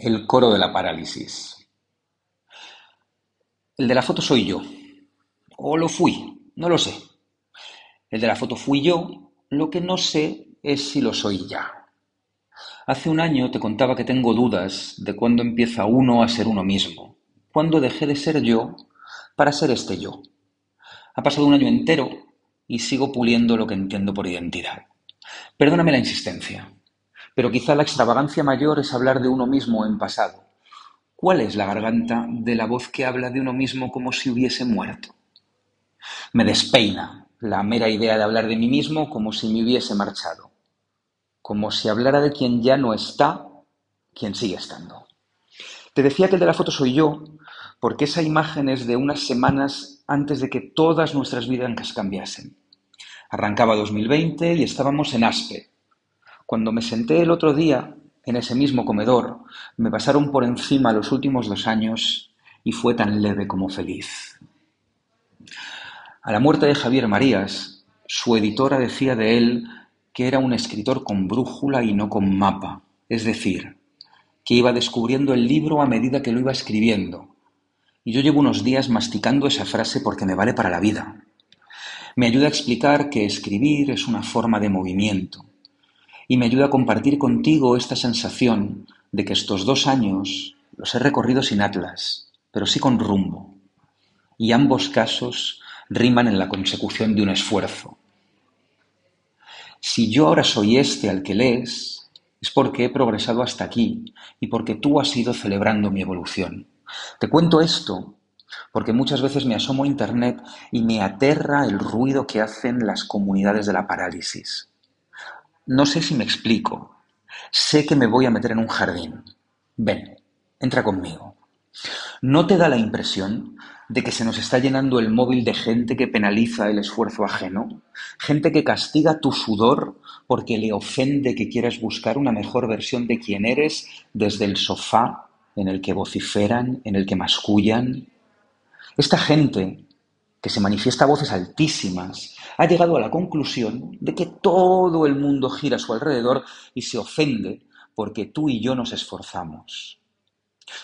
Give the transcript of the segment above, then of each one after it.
El coro de la parálisis. El de la foto soy yo. O lo fui, no lo sé. El de la foto fui yo, lo que no sé es si lo soy ya. Hace un año te contaba que tengo dudas de cuándo empieza uno a ser uno mismo, cuándo dejé de ser yo para ser este yo. Ha pasado un año entero y sigo puliendo lo que entiendo por identidad. Perdóname la insistencia, pero quizá la extravagancia mayor es hablar de uno mismo en pasado. ¿Cuál es la garganta de la voz que habla de uno mismo como si hubiese muerto? Me despeina la mera idea de hablar de mí mismo como si me hubiese marchado, como si hablara de quien ya no está, quien sigue estando. Te decía que el de la foto soy yo, porque esa imagen es de unas semanas antes de que todas nuestras vidas cambiasen. Arrancaba 2020 y estábamos en Aspe. Cuando me senté el otro día en ese mismo comedor, me pasaron por encima los últimos dos años y fue tan leve como feliz. A la muerte de Javier Marías, su editora decía de él que era un escritor con brújula y no con mapa, es decir, que iba descubriendo el libro a medida que lo iba escribiendo. Y yo llevo unos días masticando esa frase porque me vale para la vida. Me ayuda a explicar que escribir es una forma de movimiento y me ayuda a compartir contigo esta sensación de que estos dos años los he recorrido sin atlas, pero sí con rumbo. Y ambos casos riman en la consecución de un esfuerzo. Si yo ahora soy este al que lees, es porque he progresado hasta aquí y porque tú has ido celebrando mi evolución. Te cuento esto porque muchas veces me asomo a Internet y me aterra el ruido que hacen las comunidades de la parálisis. No sé si me explico. Sé que me voy a meter en un jardín. Ven, entra conmigo. ¿No te da la impresión de que se nos está llenando el móvil de gente que penaliza el esfuerzo ajeno? Gente que castiga tu sudor porque le ofende que quieras buscar una mejor versión de quien eres desde el sofá en el que vociferan, en el que mascullan, esta gente, que se manifiesta a voces altísimas, ha llegado a la conclusión de que todo el mundo gira a su alrededor y se ofende porque tú y yo nos esforzamos.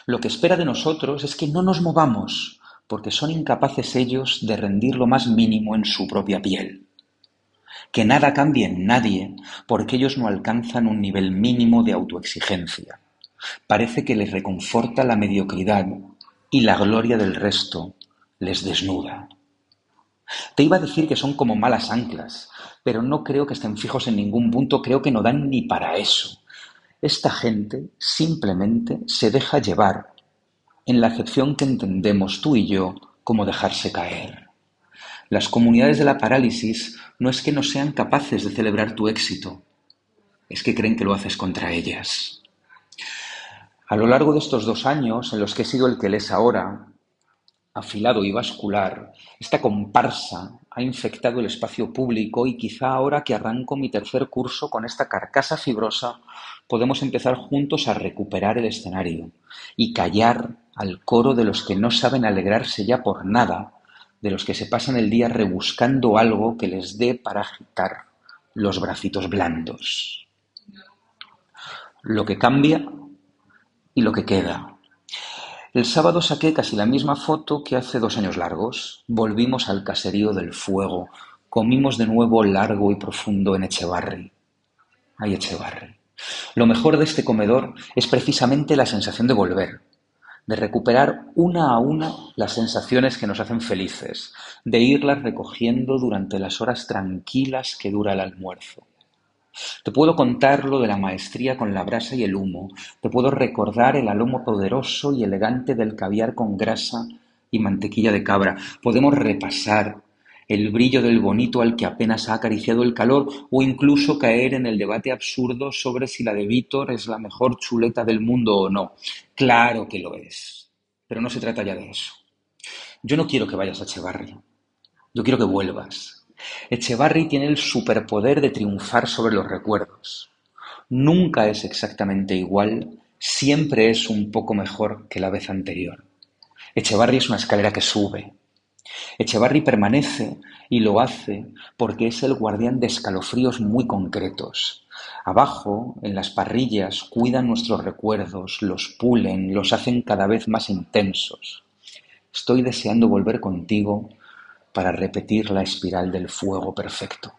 Lo que espera de nosotros es que no nos movamos, porque son incapaces ellos de rendir lo más mínimo en su propia piel. Que nada cambie en nadie, porque ellos no alcanzan un nivel mínimo de autoexigencia. Parece que les reconforta la mediocridad y la gloria del resto les desnuda. Te iba a decir que son como malas anclas, pero no creo que estén fijos en ningún punto, creo que no dan ni para eso. Esta gente simplemente se deja llevar, en la acepción que entendemos tú y yo como dejarse caer. Las comunidades de la parálisis no es que no sean capaces de celebrar tu éxito, es que creen que lo haces contra ellas. A lo largo de estos dos años en los que he sido el que lees ahora, afilado y vascular, esta comparsa ha infectado el espacio público y quizá ahora que arranco mi tercer curso con esta carcasa fibrosa, podemos empezar juntos a recuperar el escenario y callar al coro de los que no saben alegrarse ya por nada, de los que se pasan el día rebuscando algo que les dé para agitar los bracitos blandos. Lo que cambia y lo que queda el sábado saqué casi la misma foto que hace dos años largos. Volvimos al caserío del fuego. Comimos de nuevo largo y profundo en Echevarri. Ay, Echevarri. Lo mejor de este comedor es precisamente la sensación de volver, de recuperar una a una las sensaciones que nos hacen felices, de irlas recogiendo durante las horas tranquilas que dura el almuerzo. Te puedo contar lo de la maestría con la brasa y el humo, te puedo recordar el alomo poderoso y elegante del caviar con grasa y mantequilla de cabra. Podemos repasar el brillo del bonito al que apenas ha acariciado el calor o incluso caer en el debate absurdo sobre si la de Víctor es la mejor chuleta del mundo o no. Claro que lo es, pero no se trata ya de eso. Yo no quiero que vayas a Echevarri, yo quiero que vuelvas, Echevarri tiene el superpoder de triunfar sobre los recuerdos. Nunca es exactamente igual, siempre es un poco mejor que la vez anterior. Echevarri es una escalera que sube. Echevarri permanece y lo hace porque es el guardián de escalofríos muy concretos, Abajo, en las parrillas, cuidan nuestros recuerdos, los pulen, los hacen cada vez más intensos. Estoy deseando volver contigo para repetir la espiral del fuego perfecto.